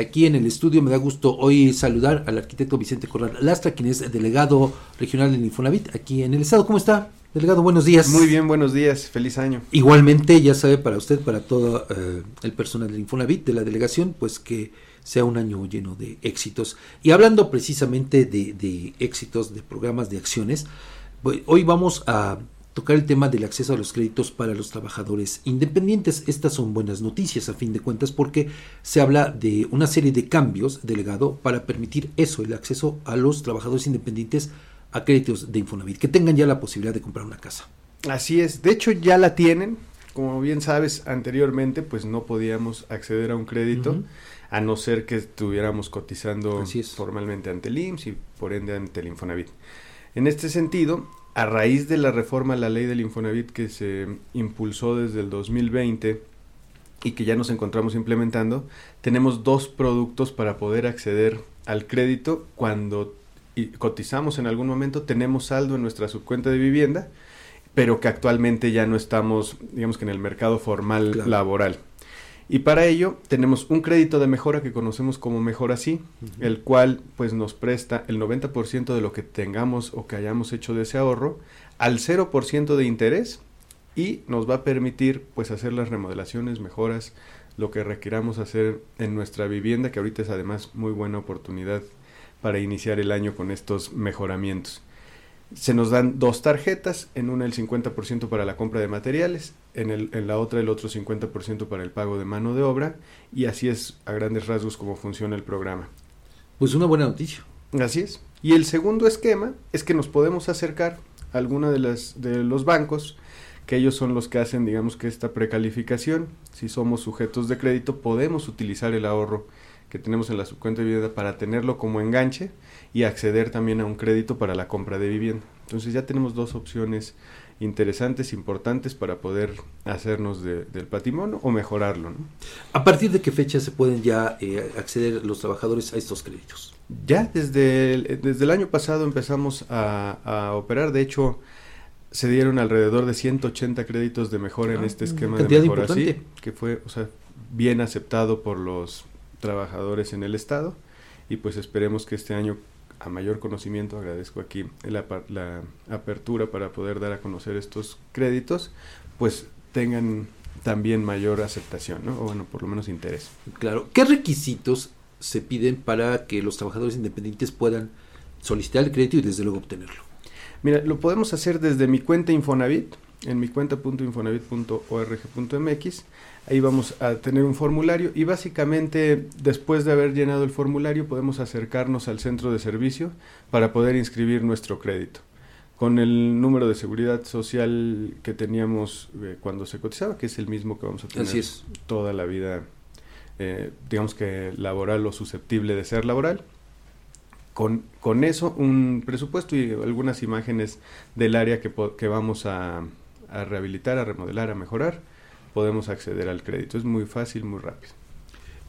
Aquí en el estudio me da gusto hoy saludar al arquitecto Vicente Corral Lastra, quien es delegado regional del Infonavit aquí en el estado. ¿Cómo está? Delegado, buenos días. Muy bien, buenos días, feliz año. Igualmente, ya sabe, para usted, para todo eh, el personal del Infonavit, de la delegación, pues que sea un año lleno de éxitos. Y hablando precisamente de, de éxitos, de programas, de acciones, pues, hoy vamos a tocar el tema del acceso a los créditos para los trabajadores independientes. Estas son buenas noticias a fin de cuentas porque se habla de una serie de cambios, delegado, para permitir eso, el acceso a los trabajadores independientes a créditos de Infonavit, que tengan ya la posibilidad de comprar una casa. Así es, de hecho ya la tienen. Como bien sabes, anteriormente pues no podíamos acceder a un crédito. Uh -huh a no ser que estuviéramos cotizando formalmente ante el IMSS y por ende ante el Infonavit. En este sentido, a raíz de la reforma a la ley del Infonavit que se impulsó desde el 2020 y que ya nos encontramos implementando, tenemos dos productos para poder acceder al crédito cuando cotizamos en algún momento, tenemos saldo en nuestra subcuenta de vivienda, pero que actualmente ya no estamos, digamos que en el mercado formal claro. laboral. Y para ello tenemos un crédito de mejora que conocemos como Mejora Sí, uh -huh. el cual pues nos presta el 90% de lo que tengamos o que hayamos hecho de ese ahorro al 0% de interés y nos va a permitir pues hacer las remodelaciones, mejoras, lo que requiramos hacer en nuestra vivienda, que ahorita es además muy buena oportunidad para iniciar el año con estos mejoramientos. Se nos dan dos tarjetas, en una el 50% para la compra de materiales, en, el, en la otra el otro 50% para el pago de mano de obra, y así es a grandes rasgos cómo funciona el programa. Pues una buena noticia. Así es. Y el segundo esquema es que nos podemos acercar a alguna de, las, de los bancos, que ellos son los que hacen, digamos que esta precalificación. Si somos sujetos de crédito, podemos utilizar el ahorro que tenemos en la subcuenta de vivienda para tenerlo como enganche y acceder también a un crédito para la compra de vivienda. Entonces ya tenemos dos opciones interesantes, importantes para poder hacernos de, del patrimonio o mejorarlo. ¿no? ¿A partir de qué fecha se pueden ya eh, acceder los trabajadores a estos créditos? Ya desde el, desde el año pasado empezamos a, a operar, de hecho se dieron alrededor de 180 créditos de mejora ah, en este esquema de mejora así, que fue o sea, bien aceptado por los trabajadores en el estado y pues esperemos que este año a mayor conocimiento agradezco aquí la, la, apertura para poder dar a conocer estos créditos pues tengan también mayor aceptación ¿no? o bueno por lo menos interés. Claro. Qué requisitos se piden para que los trabajadores independientes puedan solicitar el crédito y desde luego obtenerlo mira lo podemos hacer desde mi cuenta Infonavit en mi cuenta.infonavit.org.mx. Ahí vamos a tener un formulario y básicamente después de haber llenado el formulario podemos acercarnos al centro de servicio para poder inscribir nuestro crédito. Con el número de seguridad social que teníamos eh, cuando se cotizaba, que es el mismo que vamos a tener es. toda la vida, eh, digamos que laboral o susceptible de ser laboral. Con, con, eso un presupuesto y algunas imágenes del área que, que vamos a, a, rehabilitar, a remodelar, a mejorar, podemos acceder al crédito. Es muy fácil, muy rápido.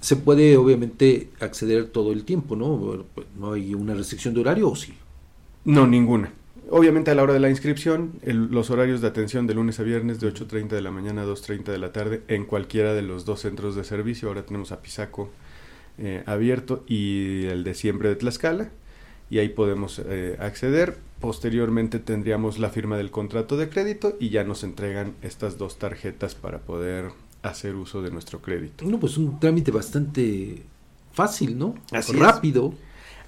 Se puede obviamente acceder todo el tiempo, ¿no? ¿No hay una restricción de horario o sí? No, ninguna. Obviamente a la hora de la inscripción, el, los horarios de atención de lunes a viernes de 8.30 de la mañana a 2.30 de la tarde en cualquiera de los dos centros de servicio. Ahora tenemos a Pisaco eh, abierto y el de siempre de Tlaxcala y ahí podemos eh, acceder. Posteriormente tendríamos la firma del contrato de crédito y ya nos entregan estas dos tarjetas para poder hacer uso de nuestro crédito. Bueno, pues un trámite bastante fácil, ¿no? Así Rápido. Es.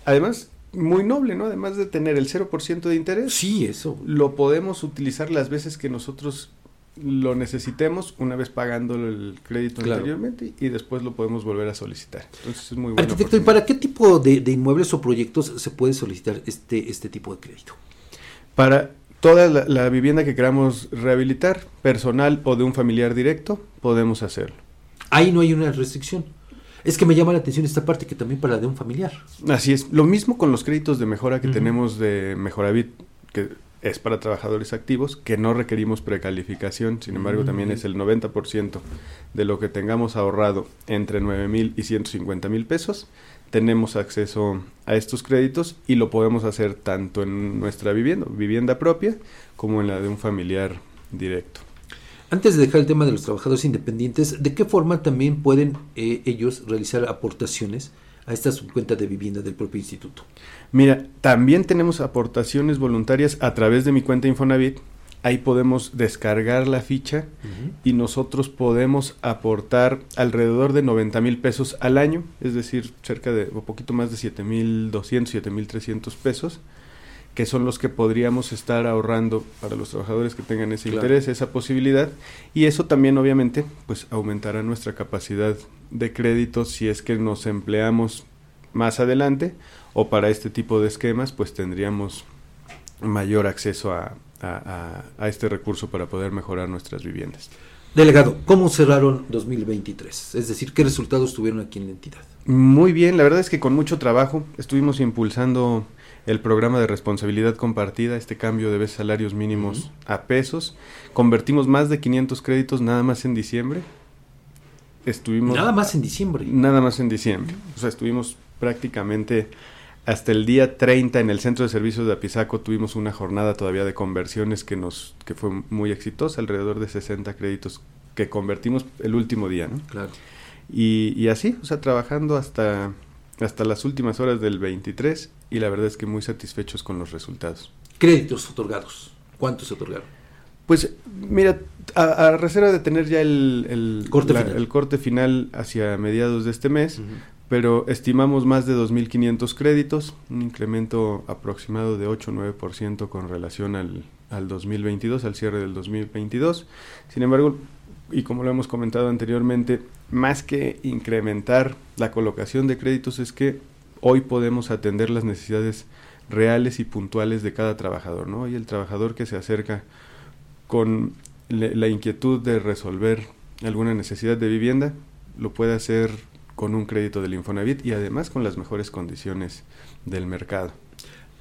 Además, muy noble, ¿no? Además de tener el 0% de interés. Sí, eso. Lo podemos utilizar las veces que nosotros lo necesitemos una vez pagando el crédito claro. anteriormente y después lo podemos volver a solicitar. Entonces es muy bueno. Arquitecto, ¿y para qué tipo de, de, inmuebles o proyectos se puede solicitar este, este tipo de crédito? Para toda la, la, vivienda que queramos rehabilitar, personal o de un familiar directo, podemos hacerlo. Ahí no hay una restricción. Es que me llama la atención esta parte que también para la de un familiar. Así es. Lo mismo con los créditos de mejora que uh -huh. tenemos de Mejoravit, que es para trabajadores activos, que no requerimos precalificación, sin embargo, mm. también es el 90% de lo que tengamos ahorrado entre 9 mil y 150 mil pesos. Tenemos acceso a estos créditos y lo podemos hacer tanto en nuestra vivienda, vivienda propia, como en la de un familiar directo. Antes de dejar el tema de los trabajadores independientes, ¿de qué forma también pueden eh, ellos realizar aportaciones a esta subcuenta de vivienda del propio instituto? Mira, también tenemos aportaciones voluntarias a través de mi cuenta Infonavit. Ahí podemos descargar la ficha y nosotros podemos aportar alrededor de 90 mil pesos al año, es decir, cerca de un poquito más de 7 mil 200, 7 mil 300 pesos que son los que podríamos estar ahorrando para los trabajadores que tengan ese interés, esa posibilidad, y eso también obviamente pues aumentará nuestra capacidad de crédito si es que nos empleamos más adelante o para este tipo de esquemas pues tendríamos mayor acceso a, a este recurso para poder mejorar nuestras viviendas. Delegado, ¿cómo cerraron 2023? Es decir, ¿qué resultados tuvieron aquí en la entidad? Muy bien, la verdad es que con mucho trabajo estuvimos impulsando el programa de responsabilidad compartida, este cambio de salarios mínimos a pesos. Convertimos más de 500 créditos nada más en diciembre. Estuvimos nada más en diciembre. Nada más en diciembre. O sea, estuvimos prácticamente hasta el día 30 en el Centro de Servicios de Apizaco tuvimos una jornada todavía de conversiones que nos que fue muy exitosa, alrededor de 60 créditos que convertimos el último día, ¿no? Claro. Y, y así, o sea, trabajando hasta hasta las últimas horas del 23 y la verdad es que muy satisfechos con los resultados. Créditos otorgados, ¿cuántos se otorgaron? Pues mira, a, reserva de tener ya el, corte, final. el corte final hacia mediados de este mes, pero estimamos más de 2.500 créditos, un incremento aproximado de 8-9% con relación al, al 2022, al cierre del 2022. Sin embargo, y como lo hemos comentado anteriormente, más que incrementar la colocación de créditos es que hoy podemos atender las necesidades reales y puntuales de cada trabajador, ¿no? Y el trabajador que se acerca con la inquietud de resolver alguna necesidad de vivienda, lo puede hacer con un crédito del Infonavit y además con las mejores condiciones del mercado.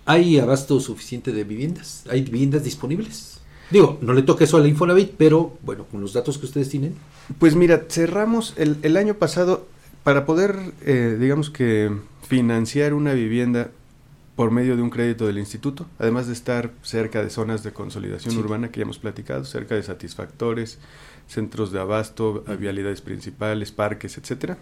¿Hay abasto suficiente de viviendas? ¿Hay viviendas disponibles? Digo, no le toque eso a la Infonavit, pero bueno, con los datos que ustedes tienen. Pues mira, cerramos el, el año pasado para poder, eh, digamos que, financiar una vivienda por medio de un crédito del instituto, además de estar cerca de zonas de consolidación urbana que ya hemos platicado, cerca de satisfactores, centros de abasto, vialidades principales, parques, etcétera.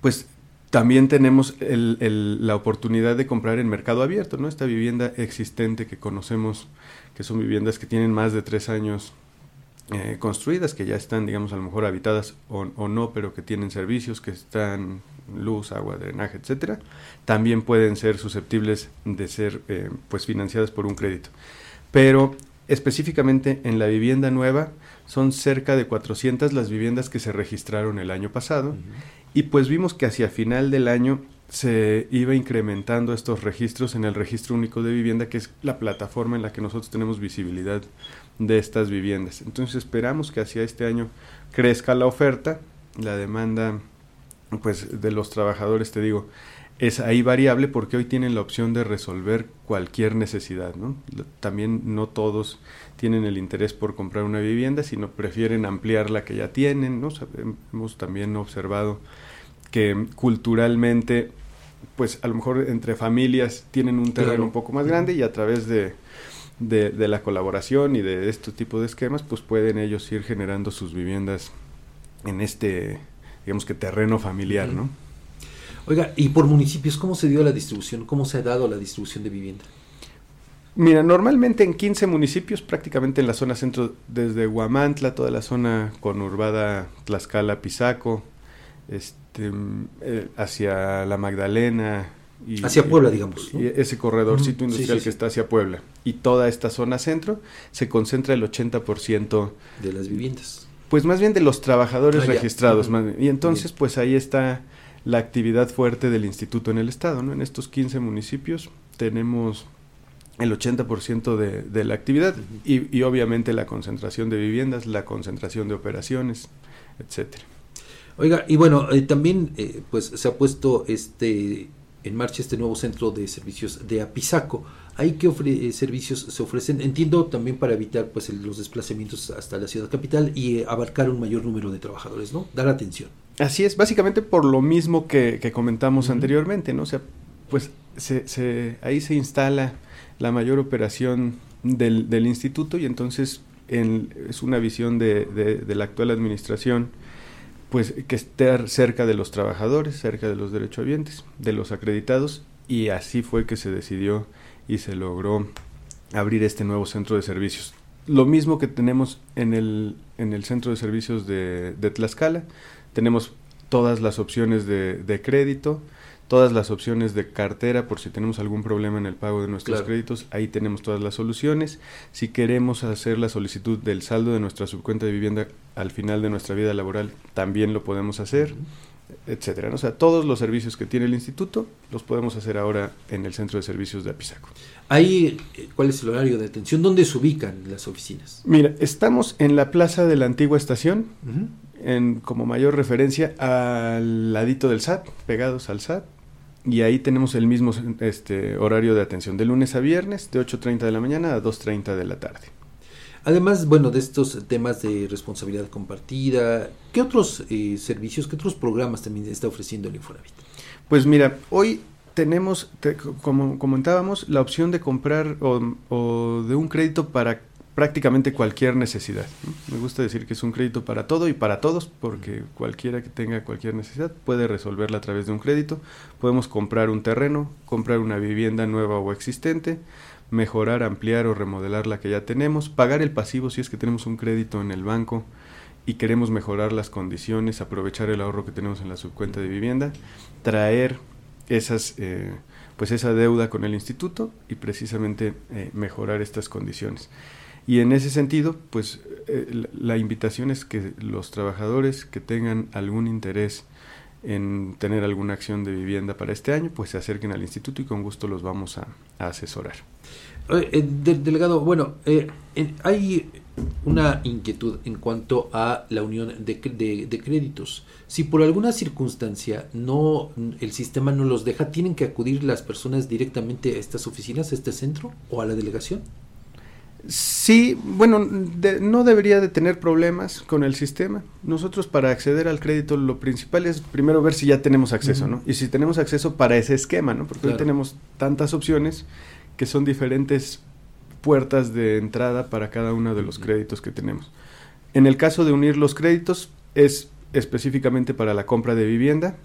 Pues también tenemos la oportunidad de comprar en mercado abierto, ¿no? Esta vivienda existente que conocemos, que son viviendas que tienen más de tres años eh, construidas, que ya están, digamos, a lo mejor habitadas o, no, pero que tienen servicios, que están luz, agua, drenaje, etcétera, también pueden ser susceptibles de ser, eh, pues, financiadas por un crédito. Pero específicamente en la vivienda nueva son cerca de 400 las viviendas que se registraron el año pasado y pues vimos que hacia final del año se iba incrementando estos registros en el registro único de vivienda, que es la plataforma en la que nosotros tenemos visibilidad de estas viviendas. Entonces esperamos que hacia este año crezca la oferta, la demanda pues de los trabajadores, te digo, es ahí variable porque hoy tienen la opción de resolver cualquier necesidad, ¿no? También no todos tienen el interés por comprar una vivienda, sino prefieren ampliar la que ya tienen, ¿no? Hemos también observado que culturalmente, pues a lo mejor entre familias tienen un terreno un poco más grande y a través de, de, la colaboración y de este tipo de esquemas, pues pueden ellos ir generando sus viviendas en este, digamos que terreno familiar, ¿no? Oiga, ¿y por municipios cómo se dio la distribución? ¿Cómo se ha dado la distribución de vivienda? Mira, normalmente en 15 municipios, prácticamente en la zona centro, desde Huamantla, toda la zona conurbada Tlaxcala, Pizaco, este, eh, hacia la Magdalena. Y, hacia Puebla, digamos. Y ese corredorcito industrial que está hacia Puebla. Y toda esta zona centro se concentra el 80% de las viviendas. Pues más bien de los trabajadores ah, registrados. y entonces, pues ahí está la actividad fuerte del instituto en el estado. ¿no? En estos 15 municipios tenemos el 80% de, de la actividad y, y, obviamente la concentración de viviendas, la concentración de operaciones, etcétera. Oiga, y bueno, eh, también eh, pues se ha puesto este en marcha este nuevo centro de servicios de Apizaco. ¿Hay qué eh, servicios se ofrecen? Entiendo también para evitar pues los desplazamientos hasta la ciudad capital y abarcar un mayor número de trabajadores, ¿no? Dar atención. Así es, básicamente por lo mismo que, comentamos anteriormente, ¿no? O sea, pues se, se, ahí se instala la mayor operación del, del instituto y entonces es una visión de, de, la actual administración, pues que esté cerca de los trabajadores, cerca de los derechohabientes, de los acreditados, y así fue que se decidió y se logró abrir este nuevo centro de servicios. Lo mismo que tenemos en el, en el centro de servicios de, de Tlaxcala, tenemos todas las opciones de, de crédito, todas las opciones de cartera por si tenemos algún problema en el pago de nuestros créditos, ahí tenemos todas las soluciones. Si queremos hacer la solicitud del saldo de nuestra subcuenta de vivienda al final de nuestra vida laboral, también lo podemos hacer, etcétera. O sea, todos los servicios que tiene el instituto los podemos hacer ahora en el centro de servicios de Apizaco. Ahí, ¿cuál es el horario de atención? ¿Dónde se ubican las oficinas? Mira, estamos en la plaza de la antigua estación. En, como mayor referencia al ladito del SAT, pegados al SAT, y ahí tenemos el mismo este, horario de atención, de lunes a viernes, de 8.30 de la mañana a 2.30 de la tarde. Además, bueno, de estos temas de responsabilidad compartida, ¿qué otros eh, servicios, qué otros programas también está ofreciendo el Infonavit? Pues mira, hoy tenemos, como comentábamos, la opción de comprar o, o de un crédito para prácticamente cualquier necesidad. Me gusta decir que es un crédito para todo y para todos, porque cualquiera que tenga cualquier necesidad puede resolverla a través de un crédito. Podemos comprar un terreno, comprar una vivienda nueva o existente, mejorar, ampliar o remodelar la que ya tenemos, pagar el pasivo si es que tenemos un crédito en el banco y queremos mejorar las condiciones, aprovechar el ahorro que tenemos en la subcuenta de vivienda, traer esas eh, pues esa deuda con el instituto y precisamente eh, mejorar estas condiciones. Y en ese sentido, pues eh, la invitación es que los trabajadores que tengan algún interés en tener alguna acción de vivienda para este año, pues se acerquen al instituto y con gusto los vamos a, asesorar. Eh, delegado, bueno, eh, hay una inquietud en cuanto a la unión de, de, créditos. Si por alguna circunstancia no el sistema no los deja, ¿tienen que acudir las personas directamente a estas oficinas, a este centro o a la delegación? Sí, bueno, no debería de tener problemas con el sistema. Nosotros para acceder al crédito lo principal es primero ver si ya tenemos acceso, ¿no? Y si tenemos acceso para ese esquema, ¿no? Porque hoy tenemos tantas opciones que son diferentes puertas de entrada para cada uno de los créditos que tenemos. En el caso de unir los créditos es específicamente para la compra de vivienda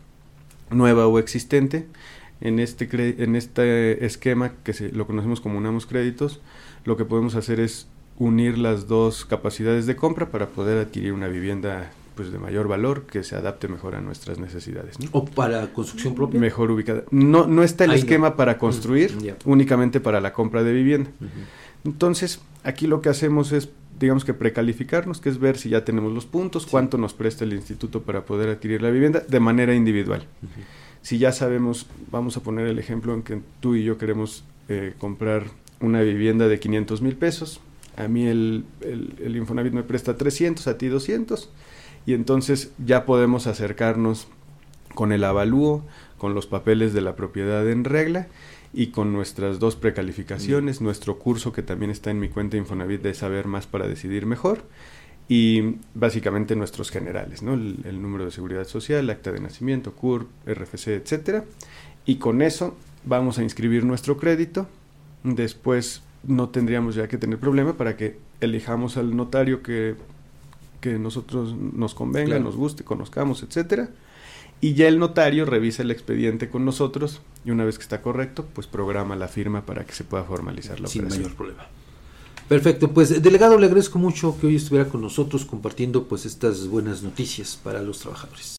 nueva o existente. En este, en este esquema que se, lo conocemos como unamos créditos, lo que podemos hacer es unir las dos capacidades de compra para poder adquirir una vivienda pues de mayor valor que se adapte mejor a nuestras necesidades. ¿O para construcción propia? Mejor ubicada. No, no está el esquema para construir, únicamente para la compra de vivienda. Entonces, aquí lo que hacemos es, digamos que precalificarnos, que es ver si ya tenemos los puntos, cuánto nos presta el instituto para poder adquirir la vivienda de manera individual. Si ya sabemos, vamos a poner el ejemplo en que tú y yo queremos eh, comprar una vivienda de 500 mil pesos, a mí el, el, Infonavit me presta 300, a ti 200, y entonces ya podemos acercarnos con el avalúo, con los papeles de la propiedad en regla y con nuestras dos precalificaciones, nuestro curso que también está en mi cuenta Infonavit de saber más para decidir mejor y básicamente nuestros generales, ¿no? el, el número de seguridad social, acta de nacimiento, CURP, RFC, etcétera, y con eso vamos a inscribir nuestro crédito después no tendríamos ya que tener problema para que elijamos al notario que, que nosotros nos convenga, nos guste, conozcamos, etcétera. Y ya el notario revisa el expediente con nosotros y una vez que está correcto, pues programa la firma para que se pueda formalizar la Sin mayor problema. Perfecto, pues delegado le agradezco mucho que hoy estuviera con nosotros compartiendo pues estas buenas noticias para los trabajadores.